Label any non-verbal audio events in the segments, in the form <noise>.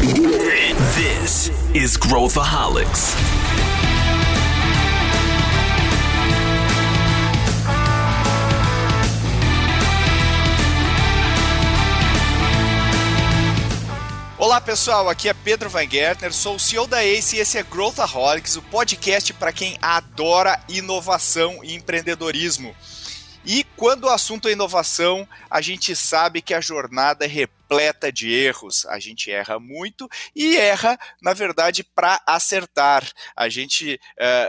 This is Growthaholics. Olá pessoal, aqui é Pedro Weingärtner, sou o CEO da ACE e esse é Growthaholics, o podcast para quem adora inovação e empreendedorismo. E quando o assunto é inovação, a gente sabe que a jornada é repleta de erros. A gente erra muito e erra, na verdade, para acertar. A gente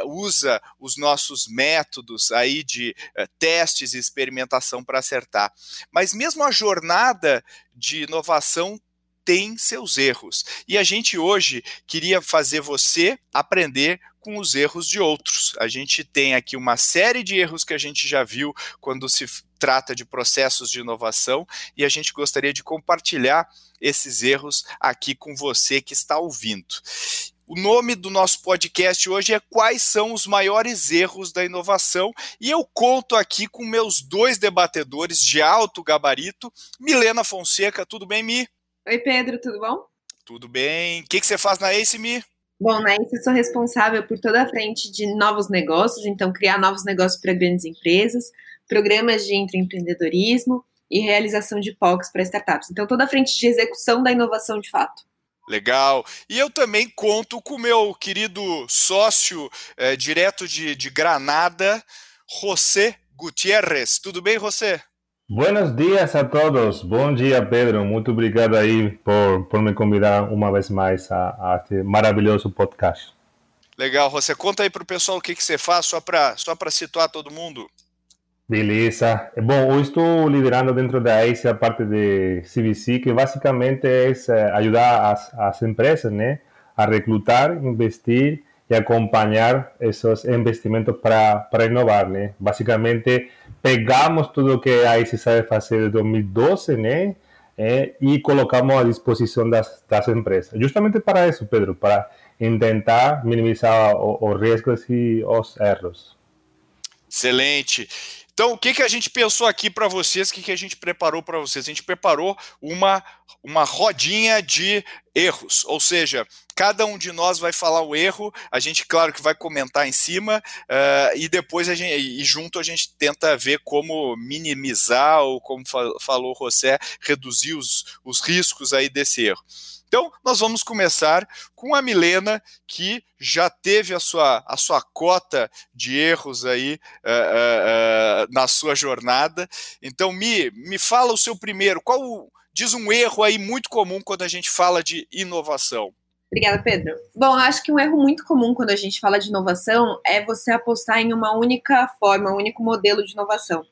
uh, usa os nossos métodos aí de uh, testes e experimentação para acertar. Mas mesmo a jornada de inovação tem seus erros. E a gente hoje queria fazer você aprender com os erros de outros. A gente tem aqui uma série de erros que a gente já viu quando se trata de processos de inovação e a gente gostaria de compartilhar esses erros aqui com você que está ouvindo. O nome do nosso podcast hoje é Quais são os maiores erros da inovação? E eu conto aqui com meus dois debatedores de alto gabarito. Milena Fonseca, tudo bem, Mi? Oi, Pedro, tudo bom? Tudo bem. O que, que você faz na ACE, Mi? Bom, na ACE eu sou responsável por toda a frente de novos negócios, então criar novos negócios para grandes empresas, programas de empreendedorismo e realização de POCs para startups. Então, toda a frente de execução da inovação de fato. Legal. E eu também conto com o meu querido sócio é, direto de, de Granada, José Gutierrez. Tudo bem, José? Buenos dias a todos. Bom dia, Pedro. Muito obrigado aí por, por me convidar uma vez mais a, a este maravilhoso podcast. Legal, você conta aí para o pessoal o que, que você faz, só para só situar todo mundo. Beleza. Bom, eu estou liderando dentro da ACE a parte de CVC, que basicamente é eh, ajudar as, as empresas né, a reclutar, investir e acompanhar esses investimentos para inovar. Né? Basicamente, pegamos tudo que a ICE sabe fazer de 2012 né? É, e colocamos à disposição das, das empresas. Justamente para isso, Pedro, para tentar minimizar os riscos e os erros. Excelente. Então, o que, que a gente pensou aqui para vocês? O que, que a gente preparou para vocês? A gente preparou uma, uma rodinha de erros, ou seja, cada um de nós vai falar o erro, a gente, claro que vai comentar em cima, uh, e depois a gente, e junto a gente tenta ver como minimizar, ou como falou o José, reduzir os, os riscos aí desse erro. Então, nós vamos começar com a Milena, que já teve a sua, a sua cota de erros aí uh, uh, uh, na sua jornada. Então, Mi, me fala o seu primeiro. Qual diz um erro aí muito comum quando a gente fala de inovação? Obrigada, Pedro. Bom, acho que um erro muito comum quando a gente fala de inovação é você apostar em uma única forma, um único modelo de inovação.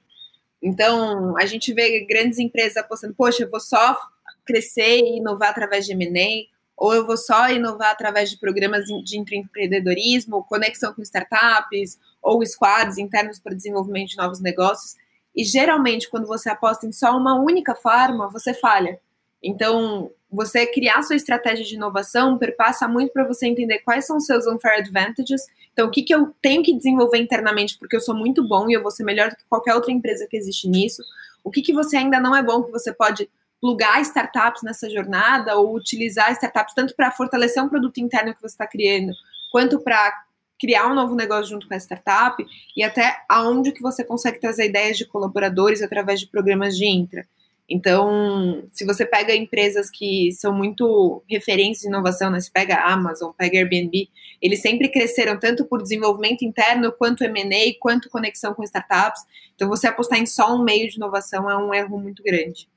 Então, a gente vê grandes empresas apostando, poxa, eu vou só crescer e inovar através de M&A, ou eu vou só inovar através de programas de empreendedorismo, conexão com startups, ou squads internos para desenvolvimento de novos negócios. E geralmente, quando você aposta em só uma única forma, você falha. Então, você criar sua estratégia de inovação perpassa muito para você entender quais são os seus unfair advantages. Então, o que, que eu tenho que desenvolver internamente, porque eu sou muito bom e eu vou ser melhor do que qualquer outra empresa que existe nisso. O que, que você ainda não é bom, que você pode plugar startups nessa jornada ou utilizar startups tanto para fortalecer um produto interno que você está criando, quanto para criar um novo negócio junto com a startup e até aonde que você consegue trazer ideias de colaboradores através de programas de intra. Então, se você pega empresas que são muito referências de inovação, né? você pega a Amazon, pega Airbnb, eles sempre cresceram tanto por desenvolvimento interno, quanto M&A, quanto conexão com startups. Então, você apostar em só um meio de inovação é um erro muito grande.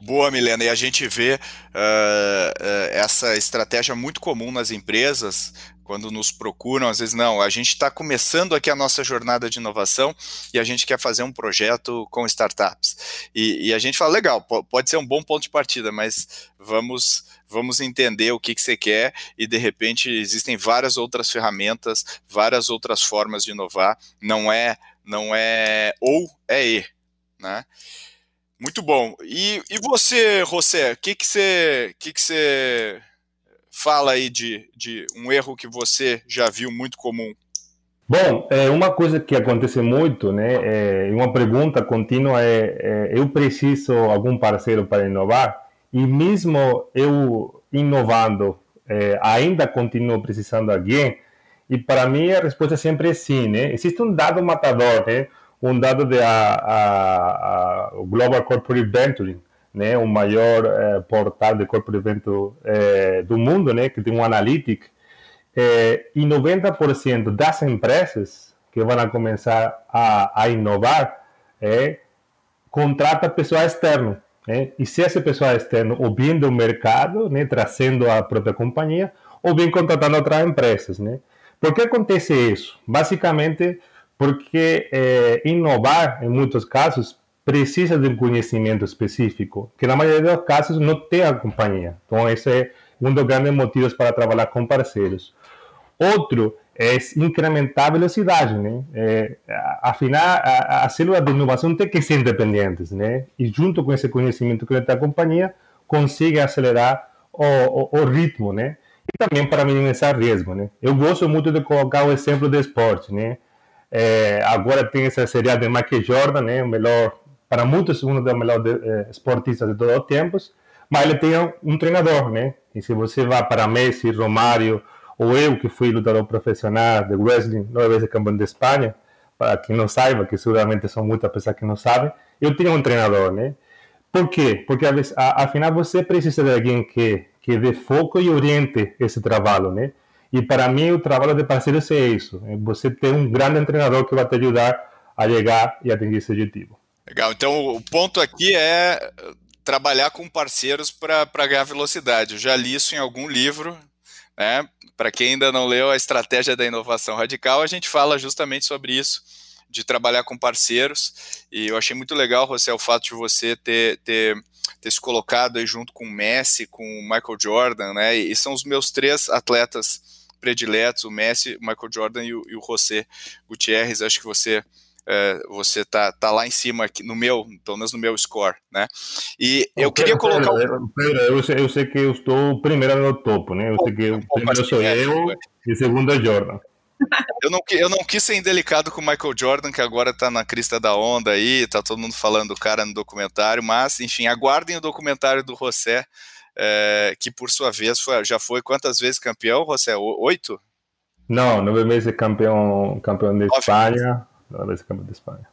Boa, Milena. E a gente vê uh, uh, essa estratégia muito comum nas empresas, quando nos procuram, às vezes, não, a gente está começando aqui a nossa jornada de inovação e a gente quer fazer um projeto com startups. E, e a gente fala, legal, pode ser um bom ponto de partida, mas vamos vamos entender o que, que você quer e de repente existem várias outras ferramentas, várias outras formas de inovar. Não é não é ou é e, né? Muito bom. E, e você, José, o que, que você que que você fala aí de, de um erro que você já viu muito comum? Bom, é uma coisa que acontece muito, né? É, uma pergunta contínua é, é: eu preciso algum parceiro para inovar? E mesmo eu inovando, é, ainda continuo precisando de alguém. E para mim a resposta sempre é sim, né? Existe um dado matador, né? Um dado da Global Corporate Venturing, né? O maior é, portal de corporate venture é, do mundo, né? Que tem um analytic. É, e 90% das empresas que vão começar a, a inovar é, contrata pessoal externo. Né? E se essa pessoa externa, ou bem do mercado, né, trazendo a própria companhia, ou bem contratando outras empresas. Né? Por que acontece isso? Basicamente porque inovar, em muitos casos, precisa de um conhecimento específico, que na maioria dos casos não tem a companhia. Então, esse é um dos grandes motivos para trabalhar com parceiros. Outro é incrementar a velocidade, né? É, afinal, a, a célula de inovação tem que ser independentes, né? E junto com esse conhecimento que tem a companhia, consegue acelerar o, o, o, ritmo, né? E também para minimizar risco, né? Eu gosto muito de colocar o exemplo do esporte, né? É, agora tem essa série de Michael Jordan, né? O melhor, para muitos, um dos melhores é, esportistas de todos os tempos, mas ele tem um treinador, né? E se você vai para Messi, Romário, ou eu que fui lutador profissional de wrestling, nove vezes campeão de Espanha, para quem não saiba, que seguramente são muitas pessoas que não sabem, eu tinha um treinador, né? Por quê? Porque afinal você precisa de alguém que que dê foco e oriente esse trabalho, né? E para mim o trabalho de parceiro é isso, é você ter um grande treinador que vai te ajudar a chegar e atingir esse objetivo. Legal. Então o ponto aqui é trabalhar com parceiros para ganhar velocidade. Eu já li isso em algum livro, né? Para quem ainda não leu a estratégia da inovação radical, a gente fala justamente sobre isso, de trabalhar com parceiros. E eu achei muito legal, José, o fato de você ter, ter, ter se colocado aí junto com o Messi, com o Michael Jordan, né? E são os meus três atletas prediletos, o Messi, o Michael Jordan e o, e o José Gutierrez. Acho que você é, você tá, tá lá em cima aqui, no meu, pelo menos no meu score, né? E eu queria colocar. Pera, eu, sei, eu sei que eu estou primeiro no topo, né? Eu sei que o primeiro sou eu e o segundo é Jordan. Eu não, eu não quis ser indelicado com o Michael Jordan, que agora tá na crista da onda aí, tá todo mundo falando do cara no documentário, mas, enfim, aguardem o documentário do José, é, que por sua vez foi, já foi quantas vezes campeão, José? Oito? Não, nove vezes campeão, campeão de Espanha, vezes campeão de Espanha.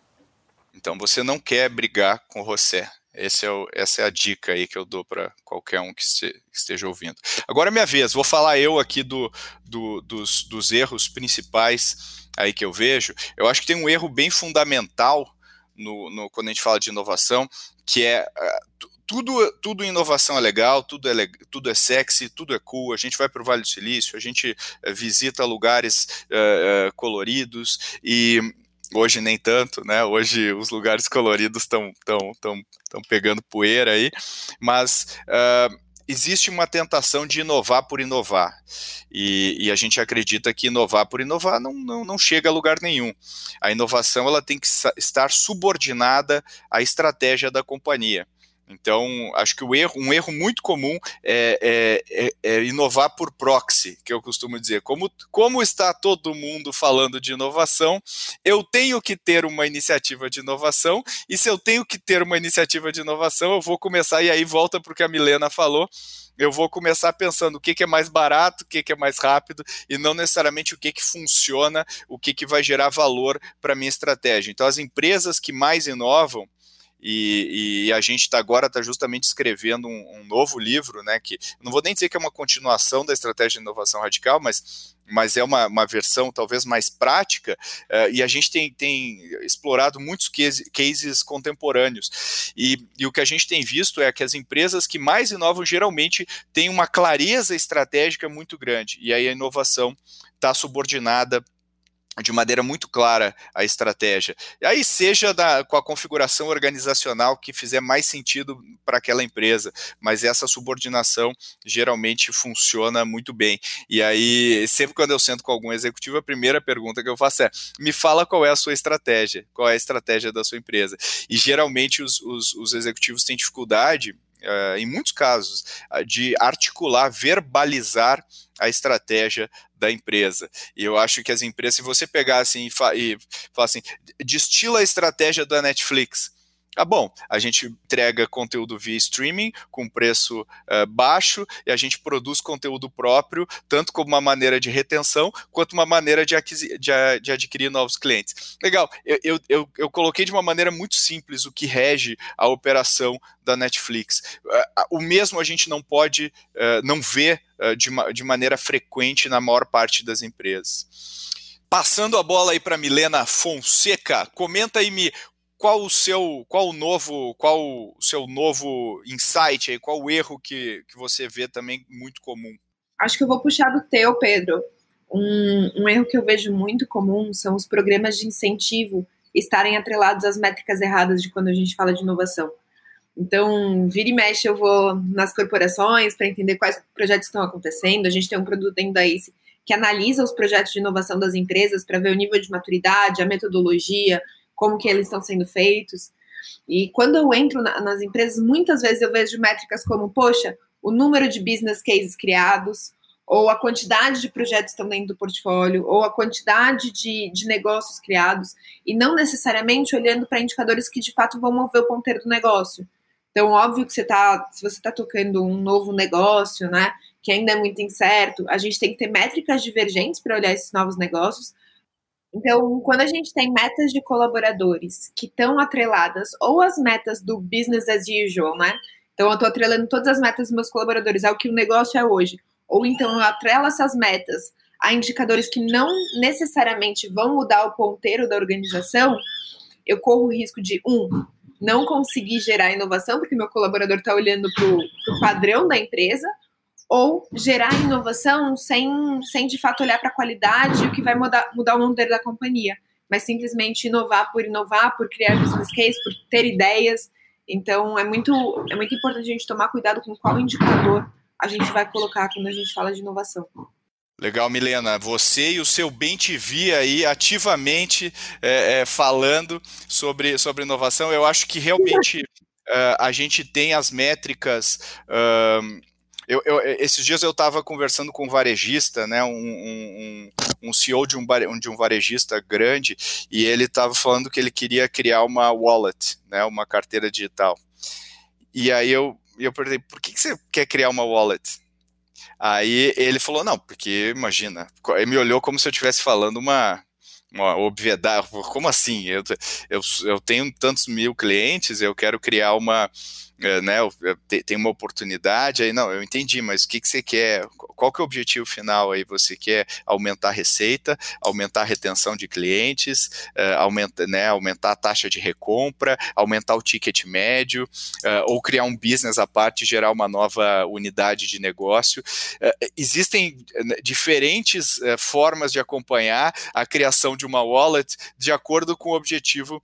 Então você não quer brigar com o José. É o, essa é a dica aí que eu dou para qualquer um que, esteja ouvindo. Agora é minha vez, vou falar eu aqui do, do, dos, dos erros principais aí que eu vejo. Eu acho que tem um erro bem fundamental no, no quando a gente fala de inovação, que é uh, tudo, tudo inovação é legal, tudo é, tudo é sexy, tudo é cool. A gente vai para o Vale do Silício, a gente uh, visita lugares uh, coloridos e Hoje nem tanto, né? Hoje os lugares coloridos estão tão, tão, tão pegando poeira aí, mas uh, existe uma tentação de inovar por inovar. E, e, a gente acredita que inovar por inovar não, não, não chega a lugar nenhum. A inovação ela tem que estar subordinada à estratégia da companhia. Então, acho que o erro, um erro muito comum é, é, é, é, inovar por proxy, que eu costumo dizer. Como, como está todo mundo falando de inovação, eu tenho que ter uma iniciativa de inovação, e se eu tenho que ter uma iniciativa de inovação, eu vou começar, e aí volta para o que a Milena falou, eu vou começar pensando o que, que é mais barato, o que, que é mais rápido, e não necessariamente o que, que funciona, o que, que vai gerar valor para a minha estratégia. Então, as empresas que mais inovam, e, e, a gente tá agora está justamente escrevendo um, um, novo livro, né? Que não vou nem dizer que é uma continuação da estratégia de inovação radical, mas, mas é uma, uma versão talvez mais prática, uh, e a gente tem, tem explorado muitos case, cases contemporâneos. E, e o que a gente tem visto é que as empresas que mais inovam geralmente têm uma clareza estratégica muito grande, e aí a inovação está subordinada de maneira muito clara a estratégia. E aí seja da, com a configuração organizacional que fizer mais sentido para aquela empresa, mas essa subordinação geralmente funciona muito bem. E aí, sempre quando eu sento com algum executivo, a primeira pergunta que eu faço é: me fala qual é a sua estratégia, qual é a estratégia da sua empresa. E geralmente os, os, os executivos têm dificuldade Uh, em muitos casos, uh, de articular, verbalizar a estratégia da empresa. E eu acho que as empresas, se você pegar assim e falar assim, destila a estratégia da Netflix, ah, bom, a gente entrega conteúdo via streaming com preço uh, baixo e a gente produz conteúdo próprio, tanto como uma maneira de retenção, quanto uma maneira de, de, de adquirir novos clientes. Legal, eu, eu, eu, eu, coloquei de uma maneira muito simples o que rege a operação da Netflix. Uh, o mesmo a gente não pode, uh, não vê de, de maneira frequente na maior parte das empresas. Passando a bola aí para Milena Fonseca, comenta aí me qual o seu, qual o novo, qual o seu novo insight aí, qual o erro que, que você vê também muito comum? Acho que eu vou puxar do teu, Pedro. Um, um erro que eu vejo muito comum são os programas de incentivo estarem atrelados às métricas erradas de quando a gente fala de inovação. Então, vira e mexe, eu vou nas corporações para entender quais projetos estão acontecendo. A gente tem um produto dentro da que analisa os projetos de inovação das empresas para ver o nível de maturidade, a metodologia, como que eles estão sendo feitos. E quando eu entro na, nas empresas, muitas vezes eu vejo métricas como, poxa, o número de business cases criados, ou a quantidade de projetos que estão dentro do portfólio, ou a quantidade de, de negócios criados, e não necessariamente olhando para indicadores que de fato vão mover o ponteiro do negócio. Então, óbvio que você tá, se você está tocando um novo negócio, né, que ainda é muito incerto, a gente tem que ter métricas divergentes para olhar esses novos negócios, então, quando a gente tem metas de colaboradores que estão atreladas ou as metas do business as usual, né? Então, eu estou atrelando todas as metas dos meus colaboradores ao que o negócio é hoje. Ou então eu atrelo essas metas a indicadores que não necessariamente vão mudar o ponteiro da organização, eu corro o risco de, um, não conseguir gerar inovação, porque meu colaborador está olhando para o padrão da empresa, ou gerar inovação sem, sem de fato olhar para a qualidade o que vai mudar, mudar o modelo da companhia, mas simplesmente inovar por inovar, por criar business case, por ter ideias. Então é muito, é muito importante a gente tomar cuidado com qual indicador a gente vai colocar quando a gente fala de inovação. Legal, Milena. Você e o seu Bem TV aí ativamente é, é, falando sobre, sobre inovação. Eu acho que realmente uh, a gente tem as métricas. Uh, eu, eu, esses dias eu estava conversando com um varejista, né, um, um, um CEO de um, de um varejista grande, e ele estava falando que ele queria criar uma wallet, né, uma carteira digital. E aí eu, eu perguntei, por que, que você quer criar uma wallet? Aí ele falou, não, porque imagina, ele me olhou como se eu estivesse falando uma, uma obviedade, como assim? Eu, eu, eu tenho tantos mil clientes, eu quero criar uma, né, tem uma oportunidade, aí não, eu entendi, mas o que, que você quer? Qual que é o objetivo final aí? Você quer aumentar a receita, aumentar a retenção de clientes, uh, aumenta, né, aumentar a taxa de recompra, aumentar o ticket médio, uh, ou criar um business à parte gerar uma nova unidade de negócio. Uh, existem né, diferentes formas de acompanhar a criação de uma wallet de acordo com o objetivo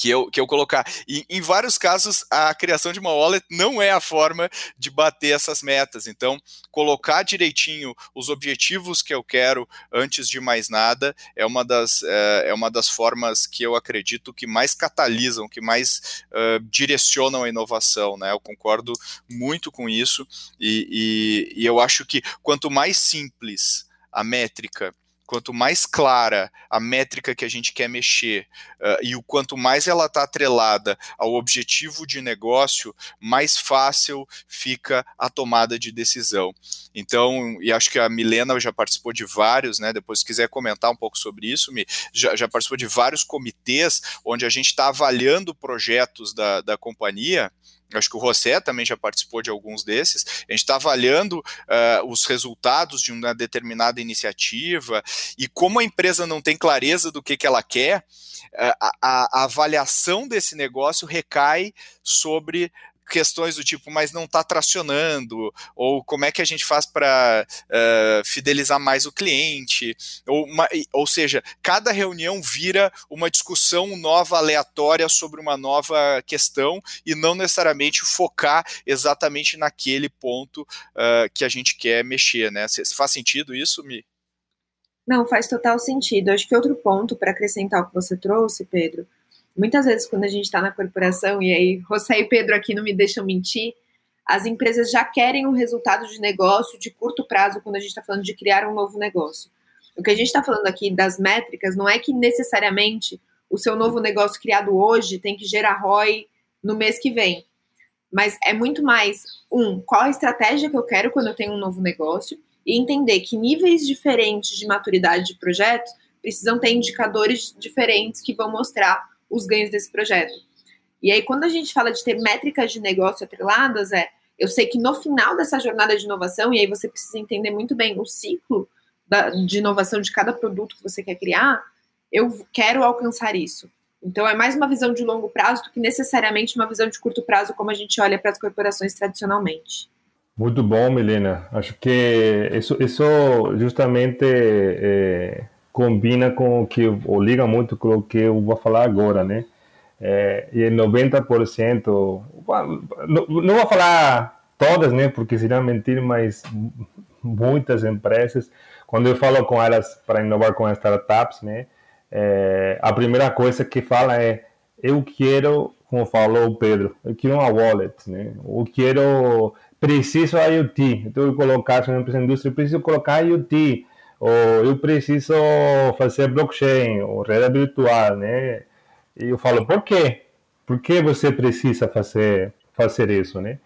que eu, que eu colocar. E em vários casos, a criação de uma wallet não é a forma de bater essas metas. Então, colocar direitinho os objetivos que eu quero antes de mais nada é uma das, é, é uma das formas que eu acredito que mais catalisam, que mais uh, direcionam a inovação. Né? Eu concordo muito com isso e, e, e eu acho que quanto mais simples a métrica quanto mais clara a métrica que a gente quer mexer uh, e o quanto mais ela está atrelada ao objetivo de negócio, mais fácil fica a tomada de decisão. Então, e acho que a Milena já participou de vários, né? Depois, se quiser comentar um pouco sobre isso, já, já participou de vários comitês onde a gente está avaliando projetos da, da companhia acho que o José também já participou de alguns desses. A gente está avaliando uh, os resultados de uma determinada iniciativa e como a empresa não tem clareza do que, que ela quer, uh, a, a, avaliação desse negócio recai sobre questões do tipo, mas não está tracionando, ou como é que a gente faz para uh, eh, fidelizar mais o cliente, ou, uma, ou seja, cada reunião vira uma discussão nova, aleatória sobre uma nova questão e não necessariamente focar exatamente naquele ponto uh, que a gente quer mexer, né? Faz sentido isso, Mi? Não, faz total sentido. Acho que outro ponto para acrescentar o que você trouxe, Pedro, Muitas vezes, quando a gente está na corporação, e aí José e Pedro aqui não me deixam mentir, as empresas já querem um resultado de negócio de curto prazo quando a gente está falando de criar um novo negócio. O que a gente está falando aqui das métricas não é que necessariamente o seu novo negócio criado hoje tem que gerar ROI no mês que vem. Mas é muito mais, um, qual a estratégia que eu quero quando eu tenho um novo negócio e entender que níveis diferentes de maturidade de projetos precisam ter indicadores diferentes que vão mostrar os ganhos desse projeto. E aí, quando a gente fala de ter métricas de negócio atreladas, é eu sei que no final dessa jornada de inovação, e aí você precisa entender muito bem o ciclo da, de inovação de cada produto que você quer criar, eu quero alcançar isso. Então, é mais uma visão de longo prazo do que necessariamente uma visão de curto prazo, como a gente olha para as corporações tradicionalmente. Muito bom, Milena. Acho que isso, isso justamente é, combina com o que, ou liga muito com o que eu vou falar agora, né? É, e 90%, não, não vou falar todas, né? Porque seria mentir, mas muitas empresas, quando eu falo com elas para inovar com startups, né? É, a primeira coisa que fala é eu quero, como falou o Pedro, eu quero uma wallet, né? Eu quero, preciso IoT. Então eu colocar, se uma empresa indústria, eu preciso colocar IoT, ou eu preciso fazer blockchain, ou rede virtual, né? E eu falo, por quê? Por que você precisa fazer fazer isso, né?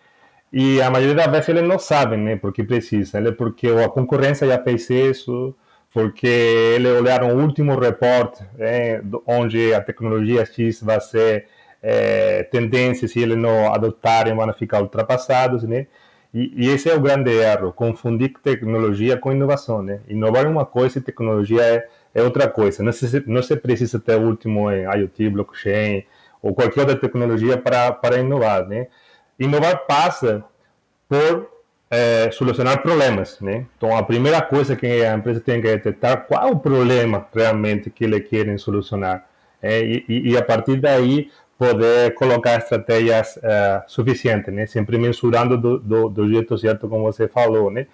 E a maioria das vezes eles não sabem, né? Porque precisa, né? Porque a concorrência já fez isso, porque eles olharam o último report, né, onde a tecnologia X vai ser é, tendência, se eles não adotarem, vão ficar ultrapassados, né? E, e, esse é o grande erro, confundir tecnologia com inovação, né? Inovar é uma coisa e tecnologia é, é outra coisa. Não se, não se precisa ter o último em IoT, blockchain ou qualquer outra tecnologia para, para inovar, né? Inovar passa por é, solucionar problemas, né? Então, a primeira coisa que a empresa tem que detectar qual o problema realmente que eles querem solucionar. É, e, e, a partir daí poder colocar estratégias uh, suficientes, né? Sempre mensurando do, do, do, jeito certo, como você falou, né?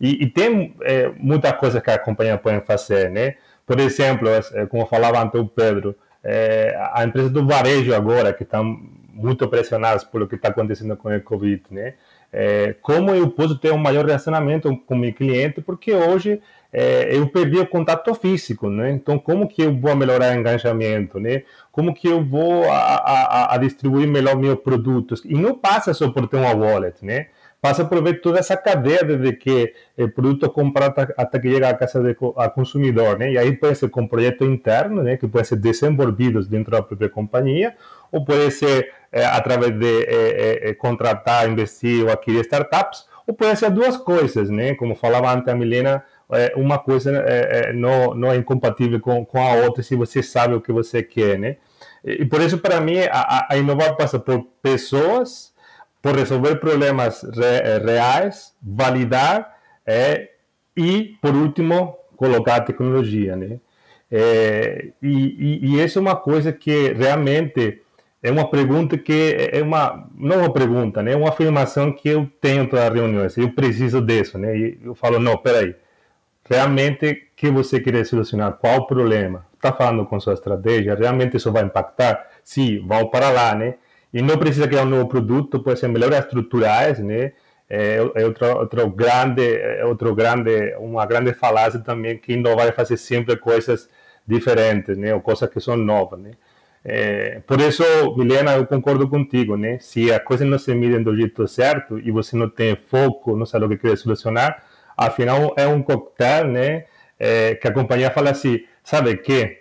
E, e tem é, muitas coisas que a companhia pode fazer, né? Por exemplo, como falava antes o Pedro, é, a empresa do varejo agora, que estão muito pressionadas pelo que está acontecendo com o Covid, né? é, como eu posso ter um maior relacionamento com o meu cliente, porque hoje é, eu perdi o contato físico, né? Então, como que eu vou melhorar o engajamento, né? Como que eu vou a, a, a distribuir melhor meus produtos? E não passa só por ter uma wallet, né? Passa por ver toda essa cadeia desde que o produto é comprado até que chega à casa do consumidor, né? E aí pode ser com projeto interno, né? Que pode ser desenvolvidos dentro da própria companhia, ou pode ser é, através de é, é, contratar, investir ou adquirir startups, ou pode ser duas coisas, né? Como falava antes a Milena, é, uma coisa é, não, não é incompatível com, com a outra se você sabe o que você quer, né? E por isso, para mim, a, a inovar passa por pessoas, por resolver problemas re, reais, validar é, e, por último, colocar a tecnologia, né? É, e, e, e, isso é uma coisa que realmente é uma pergunta que é uma não uma pergunta, né? É uma afirmação que eu tenho para reuniões. Eu preciso disso, né? E eu falo não, peraí, realmente que você quer solucionar? Qual o problema? Está falando com sua estratégia? Realmente isso vai impactar? Sim, vamos para lá, né? E não precisa criar um novo produto, pode ser melhores estruturais, né? É, é outro, outro grande, é outro grande, uma grande falácia também que não vai fazer sempre coisas diferentes, né? Ou coisas que são novas, né? É, por isso, Milena, eu concordo contigo, né? Se a coisa não se mide do jeito certo e você não tem foco, não sabe o que quer solucionar, afinal é um coquetel, né? É, que a companhia fala assim, sabe que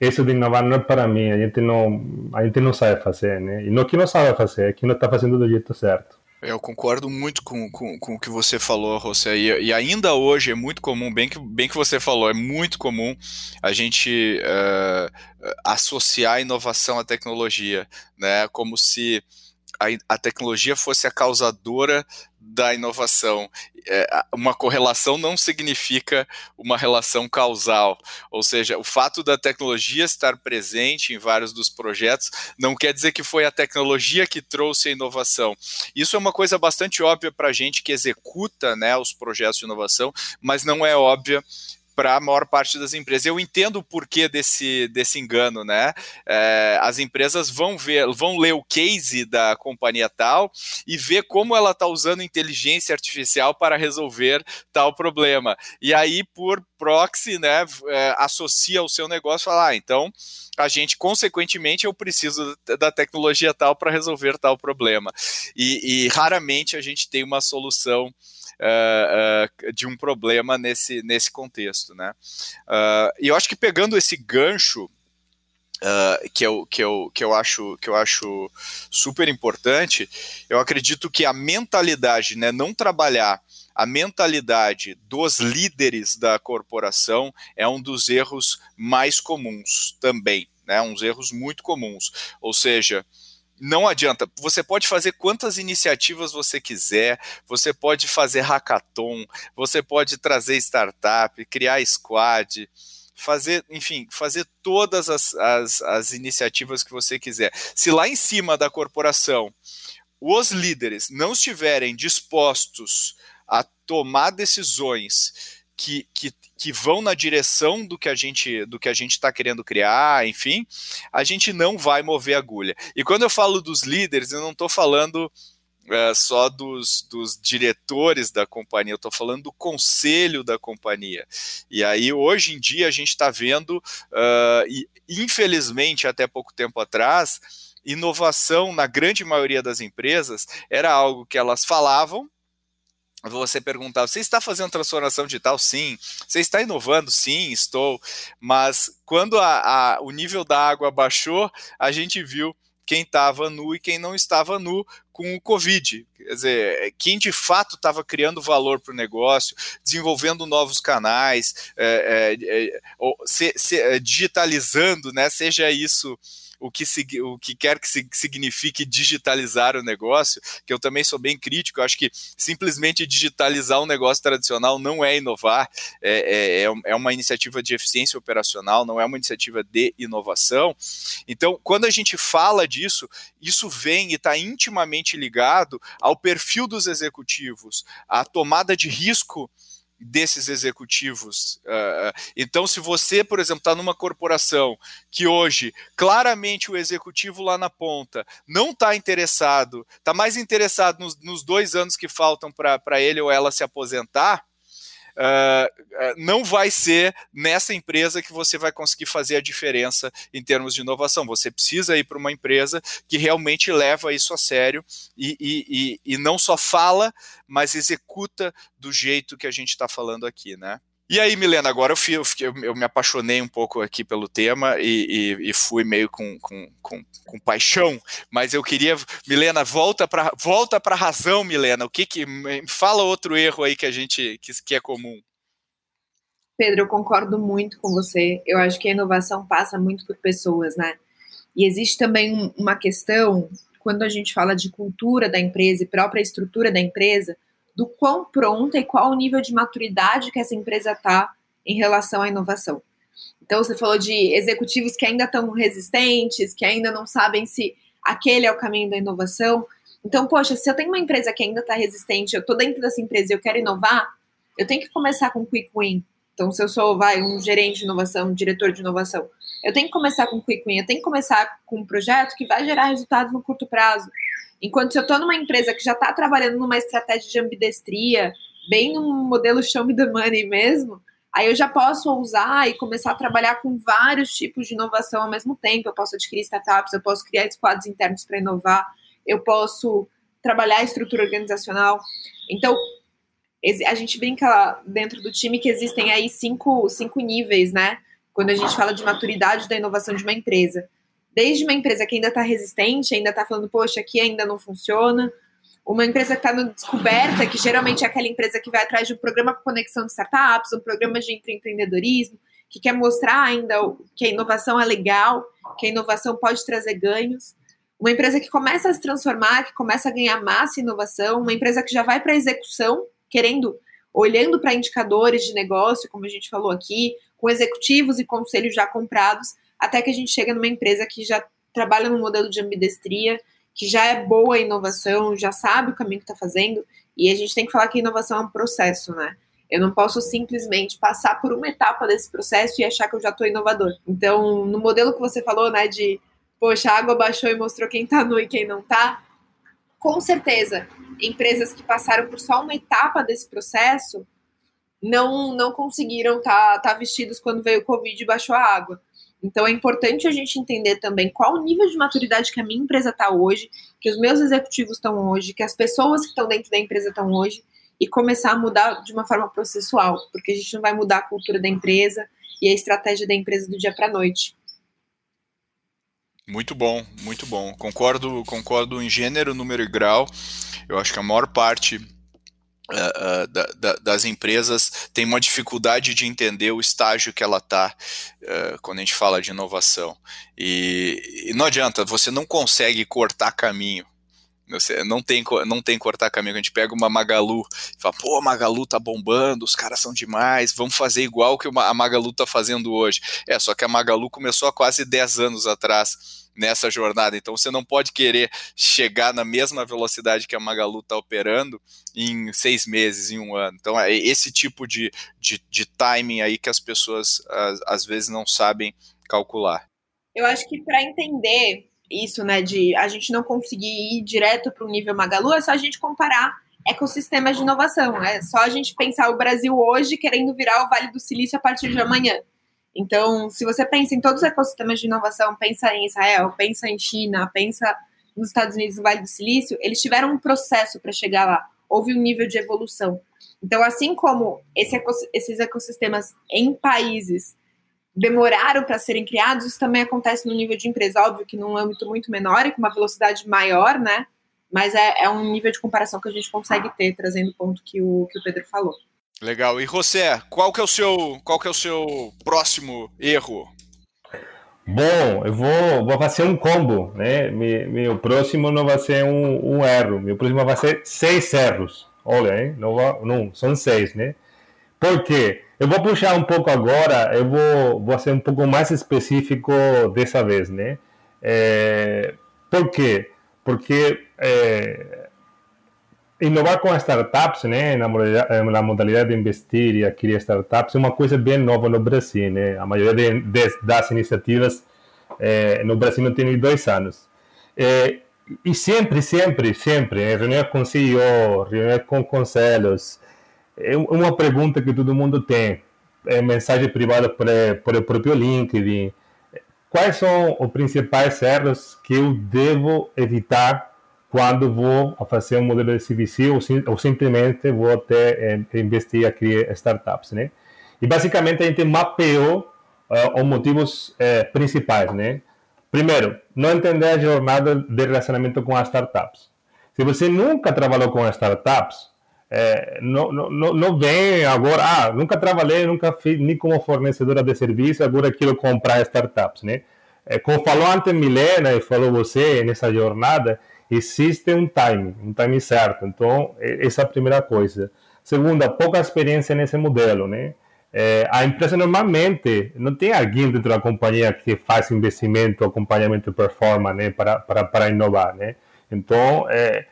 isso de inovar não é para mim, a gente não, a gente não sabe fazer, né? E não que não sabe fazer, é que não está fazendo do jeito certo. Eu concordo muito com, com, com o que você falou, José. E, e, ainda hoje é muito comum, bem que, bem que você falou, é muito comum a gente uh, associar a inovação à tecnologia, né? Como se a, a tecnologia fosse a causadora da inovação. É, uma correlação não significa uma relação causal, ou seja, o fato da tecnologia estar presente em vários dos projetos não quer dizer que foi a tecnologia que trouxe a inovação. Isso é uma coisa bastante óbvia para a gente que executa né, os projetos de inovação, mas não é óbvia para a maior parte das empresas. Eu entendo o porquê desse, desse engano, né? É, as empresas vão ver, vão ler o case da companhia tal e ver como ela está usando inteligência artificial para resolver tal problema. E aí, por proxy, né, é, associa o seu negócio e fala, ah, então a gente, consequentemente, eu preciso da tecnologia tal para resolver tal problema. E, e raramente a gente tem uma solução uh, uh, de um problema nesse, nesse contexto, né? Uh, e eu acho que pegando esse gancho Uh, que, eu, que, eu, que, eu acho, que eu acho super importante, eu acredito que a mentalidade, né, não trabalhar a mentalidade dos líderes da corporação é um dos erros mais comuns também, né, uns erros muito comuns. Ou seja, não adianta. Você pode fazer quantas iniciativas você quiser, você pode fazer hackathon, você pode trazer startup, criar squad, fazer, enfim, fazer todas as, as, as iniciativas que você quiser. Se lá em cima da corporação os líderes não estiverem dispostos a tomar decisões que, que, que vão na direção do que a gente do que a gente está querendo criar, enfim, a gente não vai mover agulha. E quando eu falo dos líderes, eu não estou falando é, só dos, dos, diretores da companhia, eu estou falando do conselho da companhia. E aí, hoje em dia, a gente está vendo, uh, e infelizmente, até pouco tempo atrás, inovação na grande maioria das empresas era algo que elas falavam, você perguntar, você está fazendo transformação digital? Sim. Você está inovando? Sim, estou. Mas quando a, a, o nível da água baixou, a gente viu quem estava nu e quem não estava nu com o Covid. Quer dizer, quem de fato estava criando valor para o negócio, desenvolvendo novos canais, é, é, é, se, se, é, digitalizando, né, seja isso o que, o que quer que signifique digitalizar o negócio, que eu também sou bem crítico, eu acho que simplesmente digitalizar um negócio tradicional não é inovar, é, é, é, é uma iniciativa de eficiência operacional, não é uma iniciativa de inovação. Então, quando a gente fala disso, isso vem e está intimamente ligado ao perfil dos executivos, à tomada de risco desses executivos. Uh, então, se você, por exemplo, está numa corporação que hoje claramente o executivo lá na ponta não está interessado, está mais interessado nos, nos, dois anos que faltam para ele ou ela se aposentar, uh, não vai ser nessa empresa que você vai conseguir fazer a diferença em termos de inovação. Você precisa ir para uma empresa que realmente leva isso a sério e, e, e, e não só fala, mas executa do jeito que a gente está falando aqui, né? E aí, Milena, agora eu, fui, eu, fiquei, eu, me apaixonei um pouco aqui pelo tema e, e, e fui meio com, com, com, com, paixão, mas eu queria, Milena, volta para volta a razão, Milena. O que que fala outro erro aí que a gente que, que é comum? Pedro, eu concordo muito com você. Eu acho que a inovação passa muito por pessoas, né? E existe também uma questão quando a gente fala de cultura da empresa e própria estrutura da empresa do quão pronta e qual o nível de maturidade que essa empresa está em relação à inovação. Então, você falou de executivos que ainda estão resistentes, que ainda não sabem se aquele é o caminho da inovação. Então, poxa, se eu tenho uma empresa que ainda está resistente, eu estou dentro dessa empresa e eu quero inovar, eu tenho que começar com quick win. Então, se eu sou, vai, um gerente de inovação, um diretor de inovação, eu tenho que começar com quick win, eu tenho que começar com um projeto que vai gerar resultados no curto prazo. Enquanto se eu estou numa empresa que já está trabalhando numa estratégia de ambidestria, bem num modelo show me the money mesmo, aí eu já posso usar e começar a trabalhar com vários tipos de inovação ao mesmo tempo. Eu posso adquirir startups, eu posso criar squads internos para inovar, eu posso trabalhar a estrutura organizacional. Então, a gente brinca dentro do time que existem aí cinco, cinco níveis, né? Quando a gente fala de maturidade da inovação de uma empresa desde uma empresa que ainda está resistente, ainda está falando, poxa, aqui ainda não funciona, uma empresa que está no descoberta, que geralmente é aquela empresa que vai atrás de um programa com conexão de startups, um programa de empreendedorismo, que quer mostrar ainda que a inovação é legal, que a inovação pode trazer ganhos. Uma empresa que começa a se transformar, que começa a ganhar massa e inovação, uma empresa que já vai para a execução, querendo, olhando para indicadores de negócio, como a gente falou aqui, com executivos e conselhos já comprados, até que a gente chega numa empresa que já trabalha no modelo de ambidestria, que já é boa em inovação, já sabe o caminho que está fazendo, e a gente tem que falar que inovação é um processo, né? Eu não posso simplesmente passar por uma etapa desse processo e achar que eu já estou inovador. Então, no modelo que você falou, né, de poxa, a água baixou e mostrou quem está nu e quem não está, com certeza, empresas que passaram por só uma etapa desse processo não não conseguiram estar tá, tá vestidos quando veio o Covid e baixou a água. Então é importante a gente entender também qual o nível de maturidade que a minha empresa está hoje, que os meus executivos estão hoje, que as pessoas que estão dentro da empresa estão hoje, e começar a mudar de uma forma processual, porque a gente não vai mudar a cultura da empresa e a estratégia da empresa do dia para a noite. Muito bom, muito bom. Concordo, concordo em gênero, número e grau. Eu acho que a maior parte Uh, da, da, das empresas tem uma dificuldade de entender o estágio que ela está uh, quando a gente fala de inovação. E, e, não adianta, você não consegue cortar caminho. Não tem, não tem cortar caminho. A gente pega uma Magalu e fala, pô, a Magalu tá bombando, os caras são demais, vamos fazer igual que a Magalu tá fazendo hoje. É, só que a Magalu começou há quase 10 anos atrás nessa jornada. Então você não pode querer chegar na mesma velocidade que a Magalu está operando em seis meses, em um ano. Então é esse tipo de, de, de timing aí que as pessoas às, às vezes não sabem calcular. Eu acho que para entender isso, né, de a gente não conseguir ir direto para o nível Magalu, é só a gente comparar ecossistemas de inovação. É só a gente pensar o Brasil hoje querendo virar o Vale do Silício a partir de amanhã. Então, se você pensa em todos os ecossistemas de inovação, pensa em Israel, pensa em China, pensa nos Estados Unidos, no Vale do Silício, eles tiveram um processo para chegar lá. Houve um nível de evolução. Então, assim como esse esses ecossistemas em países demoraram para serem criados, isso também acontece no nível de empresa. Óbvio que num âmbito muito menor e com uma velocidade maior, né? Mas é, é um nível de comparação que a gente consegue ter, trazendo o ponto que o, que o Pedro falou. Legal. E José, qual que é o seu, qual que é o seu próximo erro? Bom, eu vou, vou fazer um combo, né? Meu, meu próximo não vai ser um, um erro, meu próximo vai ser seis erros. Olha, hein? Não, não, são seis, né? Por quê? Eu vou puxar um pouco agora, eu vou, vou ser um pouco mais específico dessa vez, né? É, por quê? Porque é, inovar com startups, né, na modalidade, na modalidade de investir e adquirir startups, é uma coisa bem nova no Brasil, né? A maioria de, de, das iniciativas é, no Brasil não tem dois anos. É, e sempre, sempre, sempre, em reuniões com CEO, reuniões com conselhos, é uma pergunta que todo mundo tem, é mensagem privada por, por o próprio LinkedIn. Quais são os principais erros que eu devo evitar quando vou fazer um modelo de CVC ou, ou simplesmente vou até é, investir aqui em startups, né? E basicamente a gente mapeou uh, os motivos uh, principais, né? Primeiro, não entender a jornada de relacionamento com as startups. Se você nunca trabalhou com startups, é, não, não, não vem agora, ah, nunca trabalhei, nunca fiz nem como fornecedora de serviço, agora quero comprar startups, né? É, como falou antes Milena e falou você nessa jornada, existe um time, um time certo. Então, essa é a primeira coisa. Segunda, pouca experiência nesse modelo, né? É, a empresa normalmente não tem alguém dentro da companhia que faz investimento, acompanhamento de performance, né, para, para, para inovar, né? Então, é,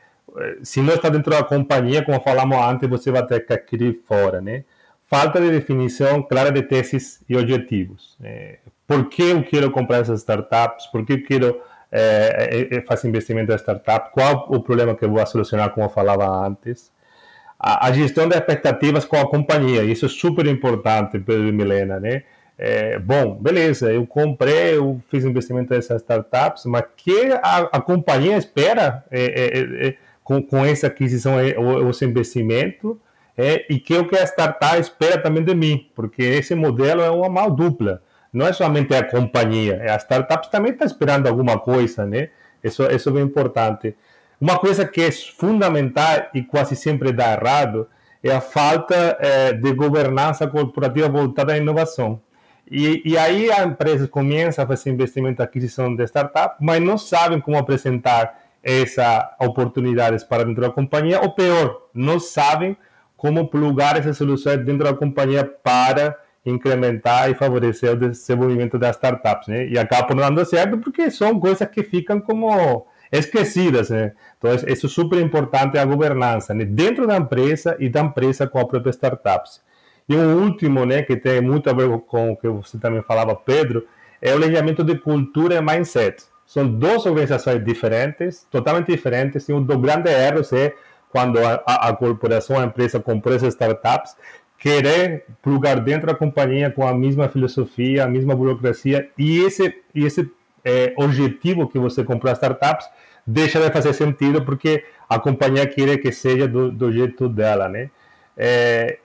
se não está dentro da companhia, como falamos antes, você vai ter que adquirir fora, né? Falta de definição clara de teses e objetivos. É, por que eu quero comprar essas startups? Por que eu quero é, é, é fazer investimento em startup? Qual o problema que eu vou solucionar, como eu falava antes? A, a gestão de expectativas com a companhia, isso é super importante, Pedro e Milena, né? É, bom, beleza, eu comprei, eu fiz investimento nessas startups, mas que a, a companhia espera é, é, com, com essa aquisição ou esse investimento é, e que o que a startup espera também de mim, porque esse modelo é uma mal dupla. Não é somente a companhia, a startup também está esperando alguma coisa, né? Isso, isso é bem importante. Uma coisa que é fundamental e quase sempre dá errado é a falta é, de governança corporativa voltada à inovação. E, e, aí a empresa começa a fazer investimento aquisição de startup, mas não sabem como apresentar essas oportunidades para dentro da companhia, ou pior, não sabem como plugar essas soluções dentro da companhia para incrementar e favorecer o desenvolvimento das startups, né? E acabam não dando certo porque são coisas que ficam como esquecidas, né? Então, isso é super importante a governança, né? Dentro da empresa e da empresa com a própria startups. E um último, né, que tem muito a ver com o que você também falava, Pedro, é o alinhamento de cultura e mindset. São duas organizações diferentes, totalmente diferentes, e um dos grandes erros é quando a, corporação, a empresa comprou essas startups, querer plugar dentro da companhia com a mesma filosofia, a mesma burocracia, e esse, e esse é, objetivo que você comprou as startups deixa de fazer sentido porque a companhia quer que seja do, jeito dela, né?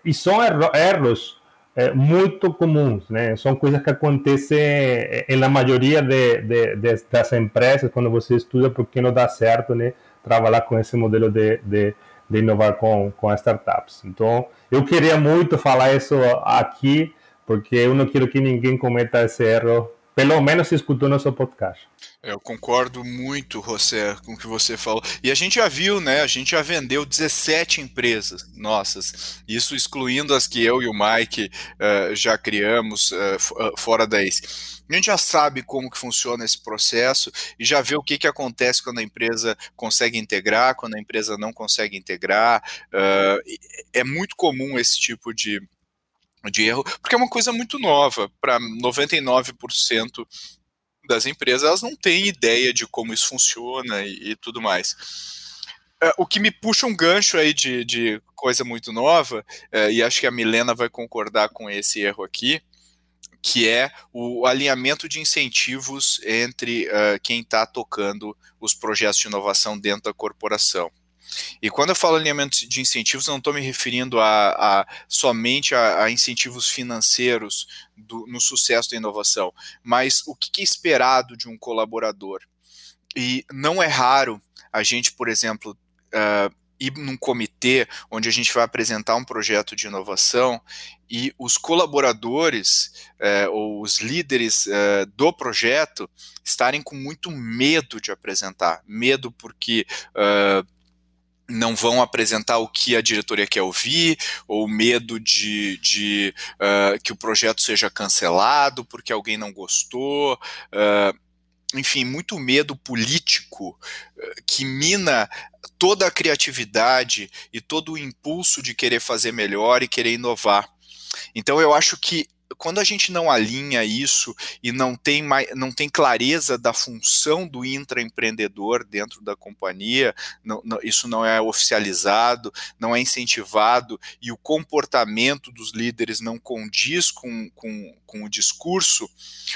E são erros é, muito comuns, né? São coisas que acontecem é, na maioria de, de, de, das empresas quando você estuda porque não dá certo, né? Trabalhar com esse modelo de, de, de inovar com, com as startups. Então, eu queria muito falar isso aqui porque eu não quero que ninguém cometa esse erro pelo menos escutou nosso podcast. Eu concordo muito, José, com o que você falou. E a gente já viu, né? A gente já vendeu 17 empresas nossas. Isso excluindo as que eu e o Mike uh, já criamos uh, fora da ACE. A gente já sabe como que funciona esse processo e já vê o que, que acontece quando a empresa consegue integrar, quando a empresa não consegue integrar. Uh, é muito comum esse tipo de, de erro, porque é uma coisa muito nova. Para 99% das empresas, elas não têm ideia de como isso funciona e, e tudo mais. É, o que me puxa um gancho aí de, de coisa muito nova, é, e acho que a Milena vai concordar com esse erro aqui, que é o alinhamento de incentivos entre uh, quem está tocando os projetos de inovação dentro da corporação. E quando eu falo alinhamento de incentivos, não estou me referindo a, a somente a, a, incentivos financeiros do, no sucesso da inovação, mas o que é esperado de um colaborador. E não é raro a gente, por exemplo, uh, ir num comitê onde a gente vai apresentar um projeto de inovação e os colaboradores uh, ou os líderes uh, do projeto estarem com muito medo de apresentar. Medo porque uh, não vão apresentar o que a diretoria quer ouvir, ou medo de, de uh, que o projeto seja cancelado porque alguém não gostou. Uh, enfim, muito medo político uh, que mina toda a criatividade e todo o impulso de querer fazer melhor e querer inovar. Então, eu acho que quando a gente não alinha isso e não tem, mais, não tem clareza da função do intraempreendedor dentro da companhia, não, não, isso não é oficializado, não é incentivado e o comportamento dos líderes não condiz com, com, com o discurso,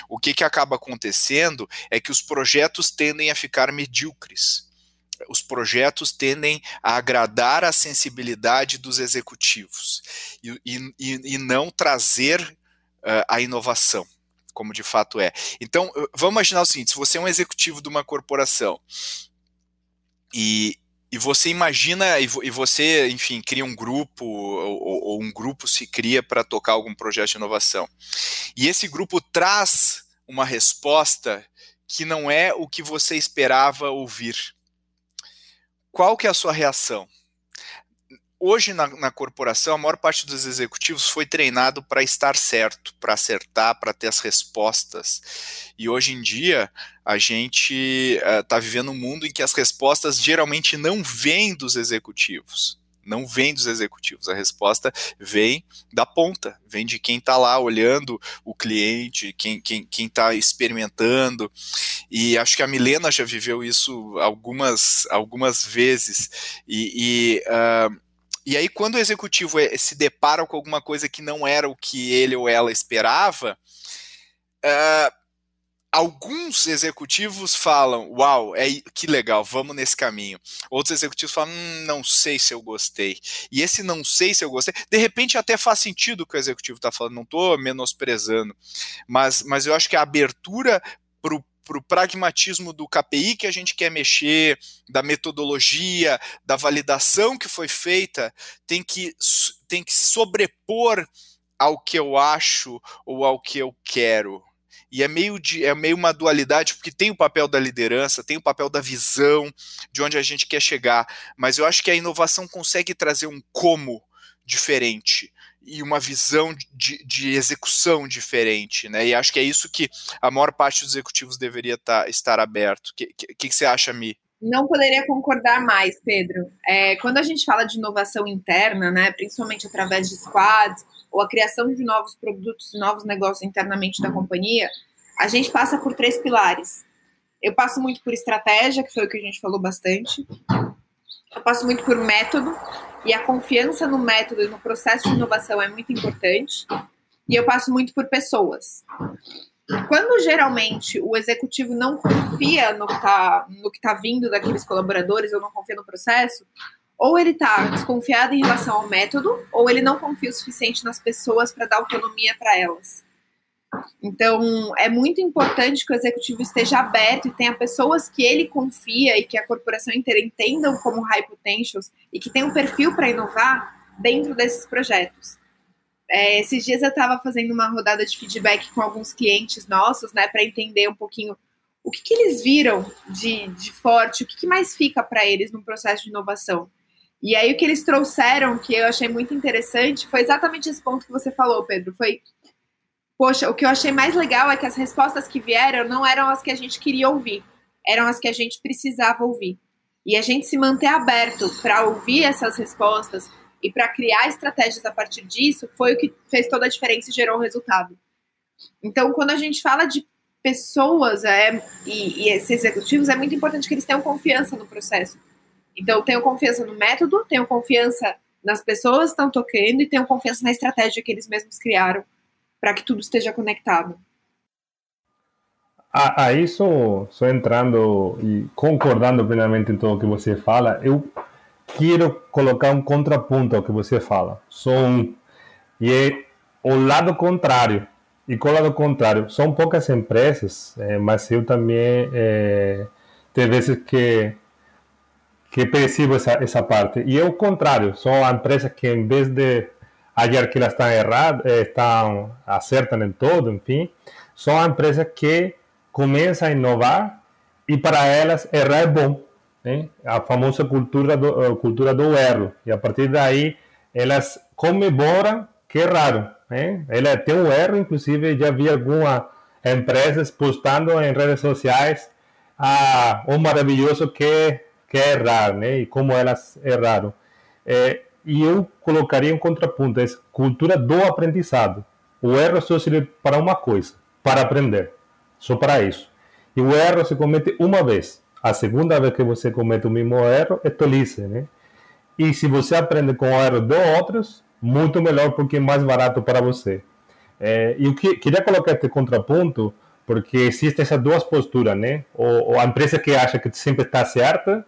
o que, que acaba acontecendo é que os projetos tendem a ficar medíocres. Os projetos tendem a agradar a sensibilidade dos executivos e, e, e não trazer uh, a inovação, como de fato é. Então, vamos imaginar o seguinte: se você é um executivo de uma corporação e, e você imagina, e, você, enfim, cria um grupo, ou, ou um grupo se cria para tocar algum projeto de inovação, e esse grupo traz uma resposta que não é o que você esperava ouvir. Qual que é a sua reação? Hoje na, na, corporação, a maior parte dos executivos foi treinado para estar certo, para acertar, para ter as respostas. E hoje em dia, a gente está uh, vivendo um mundo em que as respostas geralmente não vêm dos executivos. Não vem dos executivos, a resposta vem da ponta, vem de quem está lá olhando o cliente, quem está tá experimentando. E acho que a Milena já viveu isso algumas, algumas vezes. E, e uh, e aí, quando o executivo é, se depara com alguma coisa que não era o que ele ou ela esperava, uh, alguns executivos falam: Uau, é, que legal, vamos nesse caminho. Outros executivos falam: hum, Não sei se eu gostei. E esse não sei se eu gostei, de repente até faz sentido o que o executivo está falando, não estou menosprezando, mas, mas eu acho que a abertura para o o pragmatismo do KPI que a gente quer mexer, da metodologia, da validação que foi feita, tem que, tem que sobrepor ao que eu acho ou ao que eu quero. E é meio, de, é meio uma dualidade, porque tem o papel da liderança, tem o papel da visão, de onde a gente quer chegar, mas eu acho que a inovação consegue trazer um como diferente e uma visão de, de, execução diferente, né? E acho que é isso que a maior parte dos executivos deveria tá, estar aberto. O que, que, que, você acha, Mi? Não poderia concordar mais, Pedro. É, quando a gente fala de inovação interna, né, principalmente através de squads ou a criação de novos produtos, novos negócios internamente da companhia, a gente passa por três pilares. Eu passo muito por estratégia, que foi o que a gente falou bastante. Eu passo muito por método, e a confiança no método e no processo de inovação é muito importante. E eu passo muito por pessoas. Quando geralmente o executivo não confia no que está tá vindo daqueles colaboradores ou não confia no processo, ou ele está desconfiado em relação ao método, ou ele não confia o suficiente nas pessoas para dar autonomia para elas. Então, é muito importante que o executivo esteja aberto e tenha pessoas que ele confia e que a corporação inteira entendam como high potentials e que tenham um perfil para inovar dentro desses projetos. É, esses dias eu estava fazendo uma rodada de feedback com alguns clientes nossos, né, para entender um pouquinho o que, que eles viram de, de forte, o que, que mais fica para eles no processo de inovação. E aí o que eles trouxeram, que eu achei muito interessante, foi exatamente esse ponto que você falou, Pedro. Foi poxa, o que eu achei mais legal é que as respostas que vieram não eram as que a gente queria ouvir, eram as que a gente precisava ouvir. E a gente se manter aberto para ouvir essas respostas e para criar estratégias a partir disso foi o que fez toda a diferença e gerou o resultado. Então, quando a gente fala de pessoas é, e, e esses executivos, é muito importante que eles tenham confiança no processo. Então, tenham confiança no método, tenham confiança nas pessoas que estão tocando e tenham confiança na estratégia que eles mesmos criaram para que tudo esteja conectado. A, a isso, só entrando e concordando plenamente em tudo que você fala, eu quero colocar um contraponto ao que você fala. São, e é o lado contrário. E com o lado contrário, são poucas empresas, é, mas eu também é, tem vezes que que percebo essa, essa parte. E é o contrário, são empresas que em vez de achar que elas estão erradas, eh, estão, acertam em todo, enfim, são empresas que começam a inovar e para elas errar é bom. Né? A famosa cultura do, eh, cultura do erro. A partir daí elas comemoram que erraram. Né? Ela tem um erro, inclusive já vi algumas empresas postando em redes sociais ah, o maravilhoso que, que é errar, e como elas erraram. E eu colocaria um contraponto, é cultura do aprendizado. O erro só serve para uma coisa, para aprender, só para isso. E o erro se comete uma vez. A segunda vez que você comete o mesmo erro é tolice, né? E se você aprende com o erro de outros, muito melhor porque é mais barato para você. É, eu que, queria colocar este contraponto porque existem essas duas posturas, né? Ou, ou a empresa que acha que sempre está certa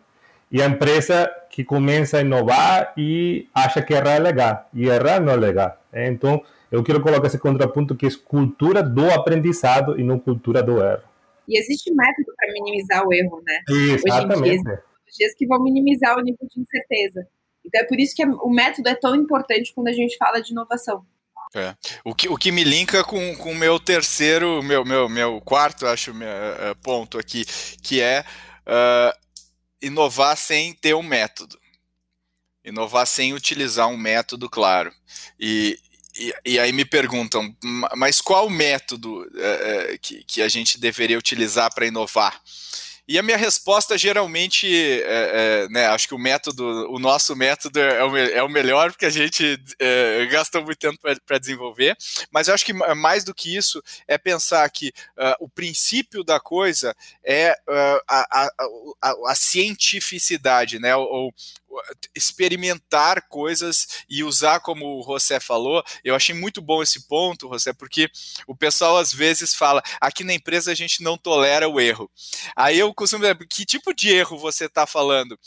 e a empresa que começa a inovar e acha que errar é legal. E errar não é legal. Então, eu quero colocar esse contraponto que é cultura do aprendizado e não cultura do erro. E existe método para minimizar o erro, né? Exatamente. Hoje em dia, dias que vão minimizar o nível de incerteza. Então é por isso que o método é tão importante quando a gente fala de inovação. É. O, que, o que me linka com o meu terceiro, meu, meu, meu quarto, acho, meu, uh, ponto aqui, que é uh, inovar sem ter um método. Inovar sem utilizar um método, claro. E, e, e aí me perguntam, mas qual método é, que, que a gente deveria utilizar para inovar? E a minha resposta geralmente, é, é, né, acho que o método, o nosso método é o, é o melhor, porque a gente é, gasta muito tempo para desenvolver, mas eu acho que mais do que isso é pensar que uh, o princípio da coisa é uh, a, a, a, a, cientificidade, né, ou, experimentar coisas e usar como o José falou. Eu achei muito bom esse ponto, José, porque o pessoal às vezes fala: aqui na empresa a gente não tolera o erro. Aí eu costumo dizer: que tipo de erro você está falando?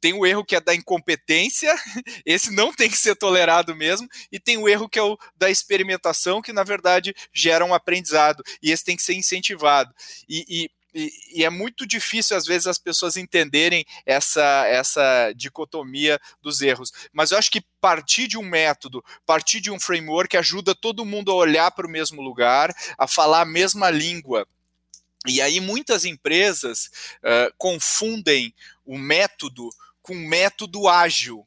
Tem o erro que é da incompetência, <laughs> esse não tem que ser tolerado mesmo, e tem o erro que é o da experimentação, que na verdade gera um aprendizado, e esse tem que ser incentivado. E, e e, e, é muito difícil, às vezes, as pessoas entenderem essa, essa dicotomia dos erros. Mas eu acho que partir de um método, partir de um framework, ajuda todo mundo a olhar para o mesmo lugar, a falar a mesma língua. E aí muitas empresas uh, confundem o método com método ágil,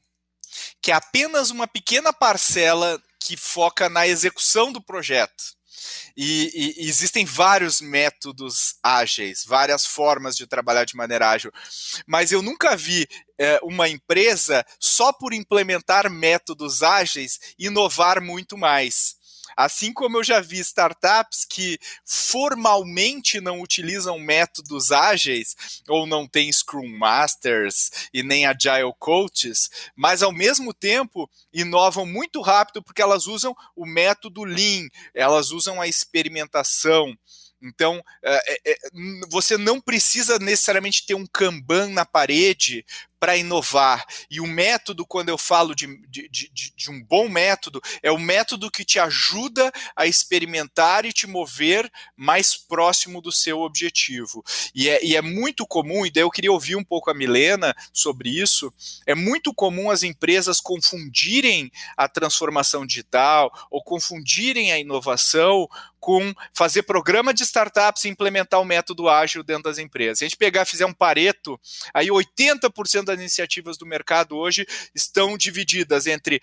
que é apenas uma pequena parcela que foca na execução do projeto. E, e, existem vários métodos ágeis, várias formas de trabalhar de maneira ágil. Mas eu nunca vi é, uma empresa, só por implementar métodos ágeis, inovar muito mais. Assim como eu já vi startups que formalmente não utilizam métodos ágeis ou não têm Scrum Masters e nem Agile Coaches, mas ao mesmo tempo inovam muito rápido porque elas usam o método Lean, elas usam a experimentação. Então, é, é, é você não precisa necessariamente ter um Kanban na parede para inovar. E o método, quando eu falo de, de, de, de, um bom método, é o método que te ajuda a experimentar e te mover mais próximo do seu objetivo. E é, e é muito comum, e daí eu queria ouvir um pouco a Milena sobre isso, é muito comum as empresas confundirem a transformação digital ou confundirem a inovação com fazer programa de startups e implementar o método ágil dentro das empresas. Se a gente pegar, fizer um pareto, aí 80% das iniciativas do mercado hoje estão divididas entre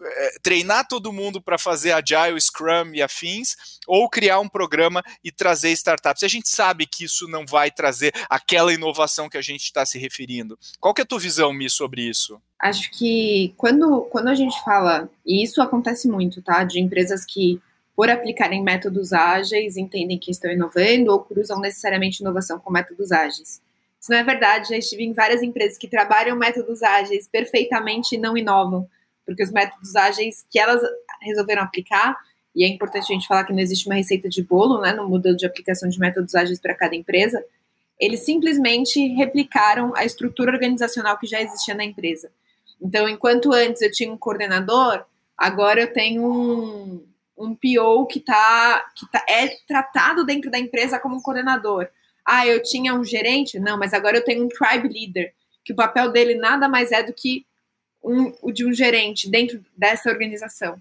eh, treinar todo mundo para fazer Agile, Scrum e afins, ou criar um programa e trazer startups. A gente sabe que isso não vai trazer aquela inovação que a gente está se referindo. Qual que é a tua visão, Mi, sobre isso? Acho que quando, quando a gente fala, e isso acontece muito, tá? De empresas que por aplicarem métodos ágeis, entendem que estão inovando ou cruzam necessariamente inovação com métodos ágeis. Isso não é verdade, já estive em várias empresas que trabalham métodos ágeis perfeitamente e não inovam, porque os métodos ágeis que elas resolveram aplicar, e é importante a gente falar que não existe uma receita de bolo né, no modelo de aplicação de métodos ágeis para cada empresa, eles simplesmente replicaram a estrutura organizacional que já existia na empresa. Então, enquanto antes eu tinha um coordenador, agora eu tenho um, um PO que, tá, que tá, é tratado dentro da empresa como um coordenador. Ah, eu tinha um gerente? Não, mas agora eu tenho um tribe leader, que o papel dele nada mais é do que um, o de um gerente dentro dessa organização.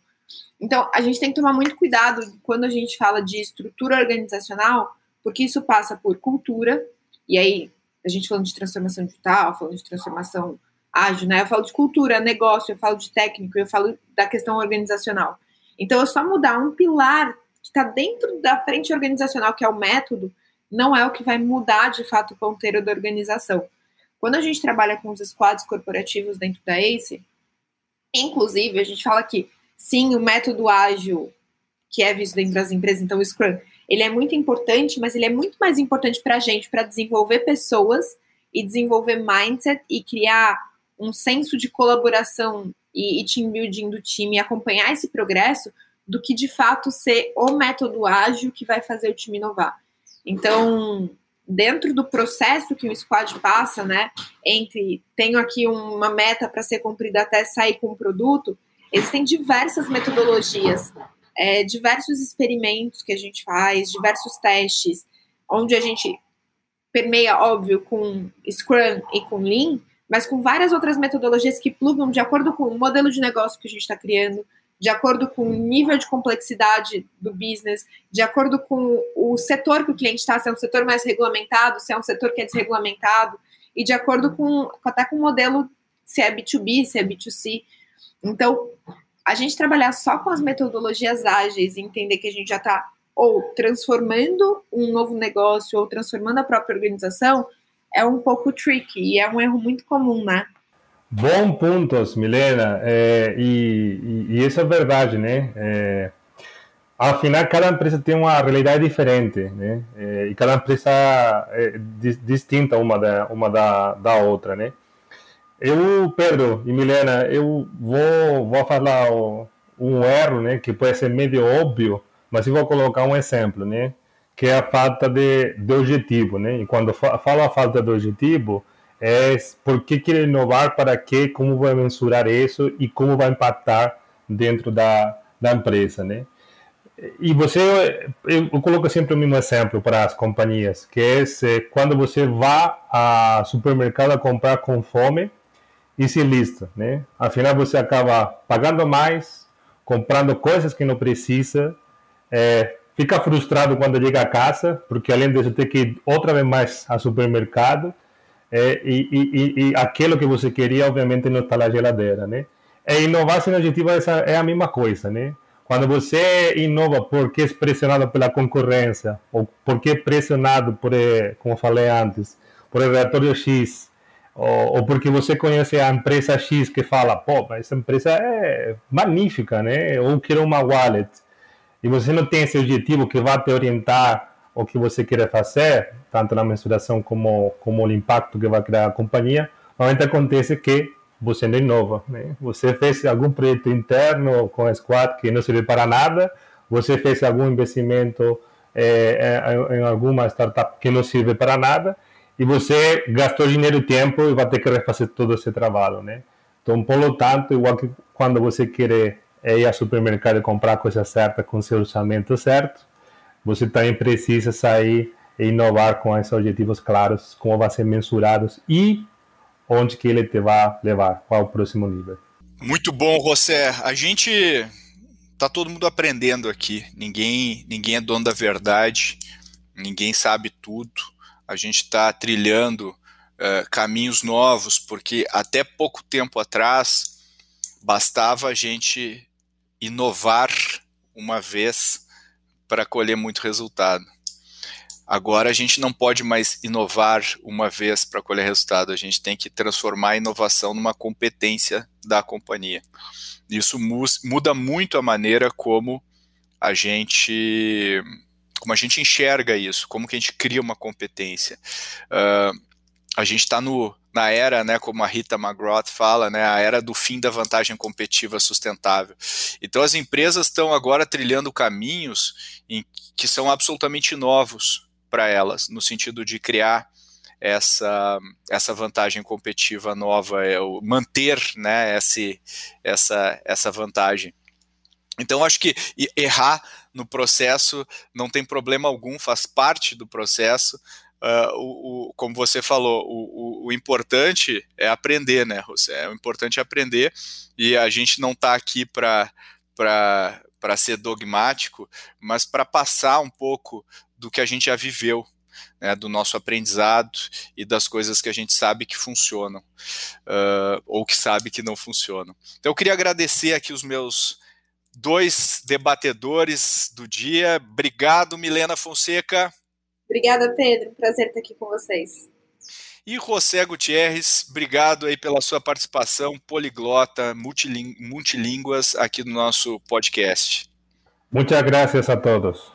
Então, a gente tem que tomar muito cuidado quando a gente fala de estrutura organizacional, porque isso passa por cultura, e aí, a gente falando de transformação digital, falando de transformação ágil, né? Eu falo de cultura, negócio, eu falo de técnico, eu falo da questão organizacional. Então, é só mudar um pilar que está dentro da frente organizacional, que é o método, não é o que vai mudar de fato o ponteiro da organização. Quando a gente trabalha com os squads corporativos dentro da ACE, inclusive, a gente fala que sim, o método ágil que é visto dentro das empresas, então o Scrum, ele é muito importante, mas ele é muito mais importante para a gente, para desenvolver pessoas e desenvolver mindset e criar um senso de colaboração e, e team building do time e acompanhar esse progresso do que de fato ser o método ágil que vai fazer o time inovar. Então, dentro do processo que o squad passa, né, entre tenho aqui uma meta para ser cumprida até sair com o produto, existem diversas metodologias, é, diversos experimentos que a gente faz, diversos testes, onde a gente permeia, óbvio, com Scrum e com Lean, mas com várias outras metodologias que plugam de acordo com o modelo de negócio que a gente está criando, de acordo com o nível de complexidade do business, de acordo com o setor que o cliente está, se é um setor mais regulamentado, se é um setor que é desregulamentado, e de acordo com até com o modelo se é B2B, se é B2C. Então, a gente trabalhar só com as metodologias ágeis e entender que a gente já está ou transformando um novo negócio ou transformando a própria organização, é um pouco tricky e é um erro muito comum, né? Bom pontos, Milena. É, e, e, e, isso é verdade, né? É, afinal, cada empresa tem uma realidade diferente, né? É, e cada empresa é distinta uma da, uma da, da outra, né? Eu, Pedro e Milena, eu vou, vou falar um erro, né? Que pode ser meio óbvio, mas eu vou colocar um exemplo, né? que é a falta de, de objetivo, né? E quando falo a falta de objetivo, é por que querer inovar, para quê, como vai mensurar isso e como vai impactar dentro da, da empresa, né? E você, eu, eu coloco sempre o mesmo exemplo para as companhias, que é quando você vai ao supermercado a comprar com fome e se lista, né? Afinal, você acaba pagando mais, comprando coisas que não precisa, é, fica frustrado quando chega a casa, porque além disso tem que ir outra vez mais ao supermercado, é, e, e, e, aquilo que você queria, obviamente, não está na geladeira, né? E inovar sem objetivo é a mesma coisa, né? quando você inova porque é pressionado pela concorrência, ou porque é pressionado por, eh, como falei antes, por relatório X, ou, ou, porque você conhece a empresa X que fala, pô, essa empresa é magnífica, né? Ou quero uma wallet, e você não tem esse objetivo que vai te orientar o que você quer fazer, tanto na mensuração como, como o impacto que vai criar a companhia, normalmente acontece que você não inova. Né? Você fez algum projeto interno com a Squad que não serve para nada, você fez algum investimento é, em alguma startup que não serve para nada, e você gastou dinheiro e tempo e vai ter que refazer todo esse trabalho. Né? Então, por lo tanto, igual que quando você quer ir ao supermercado e comprar a coisa certa com seu orçamento certo, você também precisa sair e inovar com esses objetivos claros, como vai ser mensurados e onde que ele te vai levar, qual o próximo nível. Muito bom, José. A gente tá todo mundo aprendendo aqui. Ninguém, ninguém é dono da verdade. Ninguém sabe tudo. A gente está trilhando uh, caminhos novos, porque até pouco tempo atrás bastava a gente inovar uma vez para colher muito resultado. Agora a gente não pode mais inovar uma vez para colher resultado, a gente tem que transformar a inovação numa competência da companhia. Isso muda muito a maneira como a gente como a gente enxerga isso, como que a gente cria uma competência. Uh, a gente está na era, né, como a Rita McGrath fala, né, a era do fim da vantagem competitiva sustentável. Então as empresas estão agora trilhando caminhos em, que são absolutamente novos para elas, no sentido de criar essa, essa vantagem competitiva nova, é, manter né, esse, essa, essa vantagem. Então, acho que errar no processo não tem problema algum, faz parte do processo. Uh, o, o, como você falou, o, o, importante é aprender, né, José? O importante é aprender e a gente não está aqui para ser dogmático, mas para passar um pouco do que a gente já viveu, né, do nosso aprendizado e das coisas que a gente sabe que funcionam uh, ou que sabe que não funcionam. Então eu queria agradecer aqui os meus dois debatedores do dia. Obrigado, Milena Fonseca. Obrigada, Pedro. Prazer estar aqui com vocês. E José Gutierrez, obrigado aí pela sua participação poliglota, multilínguas aqui no nosso podcast. Muitas graças a todos.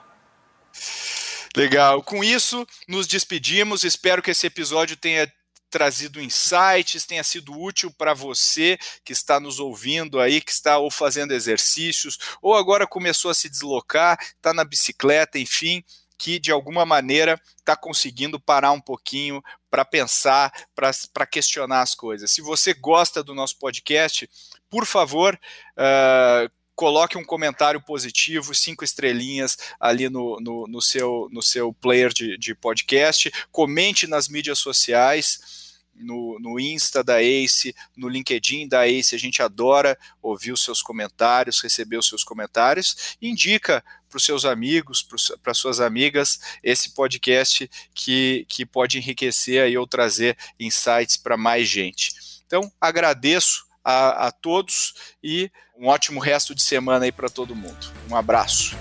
Legal. Com isso, nos despedimos. Espero que esse episódio tenha trazido insights, tenha sido útil para você que está nos ouvindo aí, que está ou fazendo exercícios, ou agora começou a se deslocar, está na bicicleta, enfim, que de alguma maneira está conseguindo parar um pouquinho para pensar, para questionar as coisas. Se você gosta do nosso podcast, por favor, uh, coloque um comentário positivo, cinco estrelinhas ali no, no, no seu, no seu player de, de podcast, comente nas mídias sociais. No, no, Insta da Ace, no LinkedIn da Ace. A gente adora ouvir os seus comentários, receber os seus comentários. Indica para os seus amigos, para suas amigas, esse podcast que, que pode enriquecer aí ou trazer insights para mais gente. Então, agradeço a, a todos e um ótimo resto de semana aí para todo mundo. Um abraço.